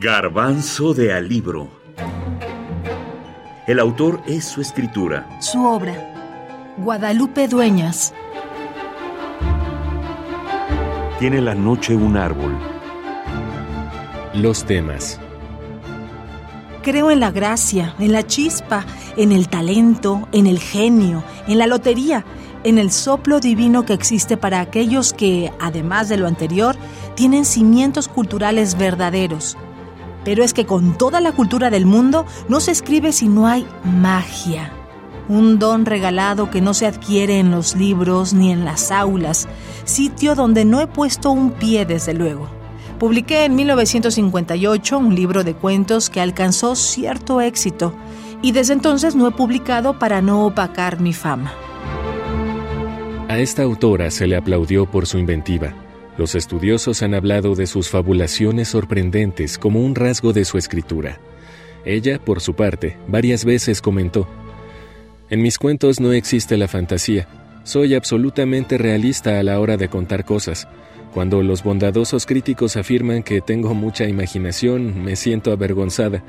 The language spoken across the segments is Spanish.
Garbanzo de Alibro. El autor es su escritura. Su obra. Guadalupe Dueñas. Tiene la noche un árbol. Los temas. Creo en la gracia, en la chispa, en el talento, en el genio, en la lotería, en el soplo divino que existe para aquellos que, además de lo anterior, tienen cimientos culturales verdaderos pero es que con toda la cultura del mundo no se escribe si no hay magia. Un don regalado que no se adquiere en los libros ni en las aulas, sitio donde no he puesto un pie desde luego. Publiqué en 1958 un libro de cuentos que alcanzó cierto éxito y desde entonces no he publicado para no opacar mi fama. A esta autora se le aplaudió por su inventiva los estudiosos han hablado de sus fabulaciones sorprendentes como un rasgo de su escritura. Ella, por su parte, varias veces comentó, En mis cuentos no existe la fantasía, soy absolutamente realista a la hora de contar cosas. Cuando los bondadosos críticos afirman que tengo mucha imaginación, me siento avergonzada.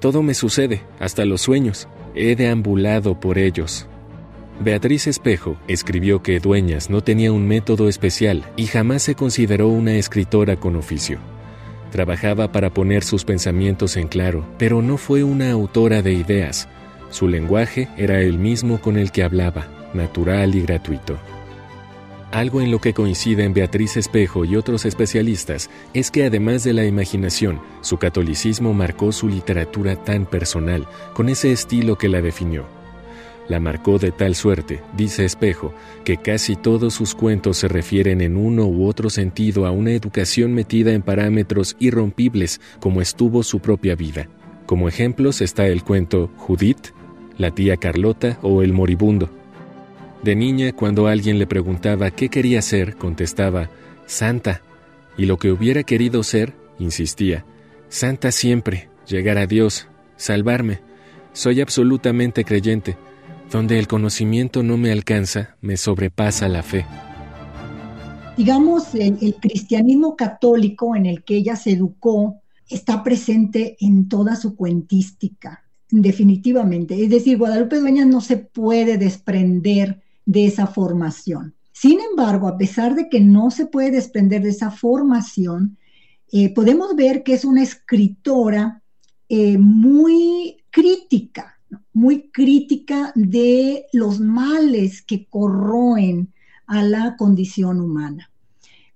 Todo me sucede, hasta los sueños. He deambulado por ellos, Beatriz Espejo escribió que Dueñas no tenía un método especial y jamás se consideró una escritora con oficio. Trabajaba para poner sus pensamientos en claro, pero no fue una autora de ideas. Su lenguaje era el mismo con el que hablaba, natural y gratuito. Algo en lo que coinciden Beatriz Espejo y otros especialistas es que además de la imaginación, su catolicismo marcó su literatura tan personal, con ese estilo que la definió. La marcó de tal suerte, dice Espejo, que casi todos sus cuentos se refieren en uno u otro sentido a una educación metida en parámetros irrompibles como estuvo su propia vida. Como ejemplos está el cuento Judith, la tía Carlota o el moribundo. De niña, cuando alguien le preguntaba qué quería ser, contestaba, Santa, y lo que hubiera querido ser, insistía, Santa siempre, llegar a Dios, salvarme. Soy absolutamente creyente donde el conocimiento no me alcanza, me sobrepasa la fe. Digamos, el, cristianismo católico en el que ella se educó está presente en toda su cuentística, definitivamente. Es decir, Guadalupe Dueñas no se puede desprender de esa formación. Sin embargo, a pesar de que no se puede desprender de esa formación, eh, podemos ver que es una escritora eh, muy crítica crítica de los males que corroen a la condición humana.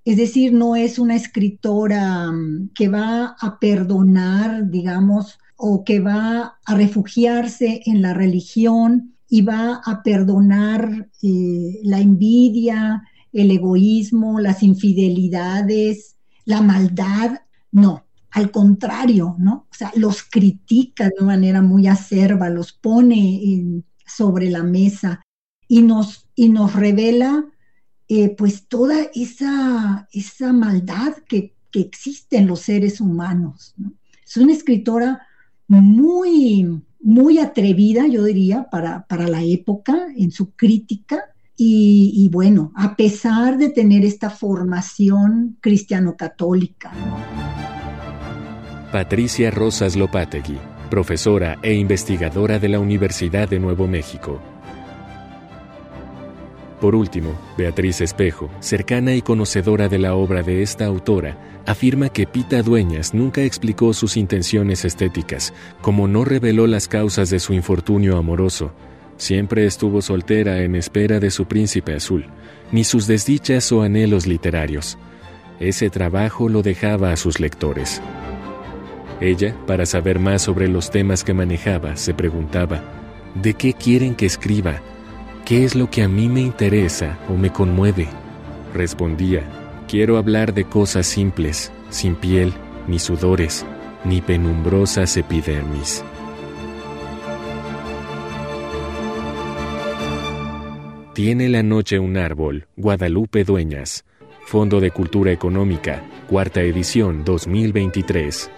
Es decir, no es una escritora mm, que va a perdonar, digamos, o que va a refugiarse en la religión y va a perdonar eh, la envidia, el egoísmo, las infidelidades, la maldad. No, al contrario, ¿no? O sea, los critica de manera muy acerba, los pone sobre la mesa y nos, y nos revela eh, pues toda esa, esa maldad que, existe en los seres humanos. Es una escritora muy, muy atrevida, yo diría, para, para la época, en su crítica, y, bueno, a pesar de tener esta formación cristiano-católica. Patricia Rosas Lopategui, profesora e investigadora de la Universidad de Nuevo México. Por último, Beatriz Espejo, cercana y conocedora de la obra de esta autora, afirma que Pita Dueñas nunca explicó sus intenciones estéticas, como no reveló las causas de su infortunio amoroso. Siempre estuvo soltera en espera de su príncipe azul, ni sus desdichas o anhelos literarios. Ese trabajo lo dejaba a sus lectores. Ella, para saber más sobre los temas que manejaba, se preguntaba, ¿de qué quieren que escriba? ¿Qué es lo que a mí me interesa o me conmueve? Respondía, quiero hablar de cosas simples, sin piel, ni sudores, ni penumbrosas epidermis. Tiene la noche un árbol, Guadalupe Dueñas. Fondo de Cultura Económica, cuarta edición 2023.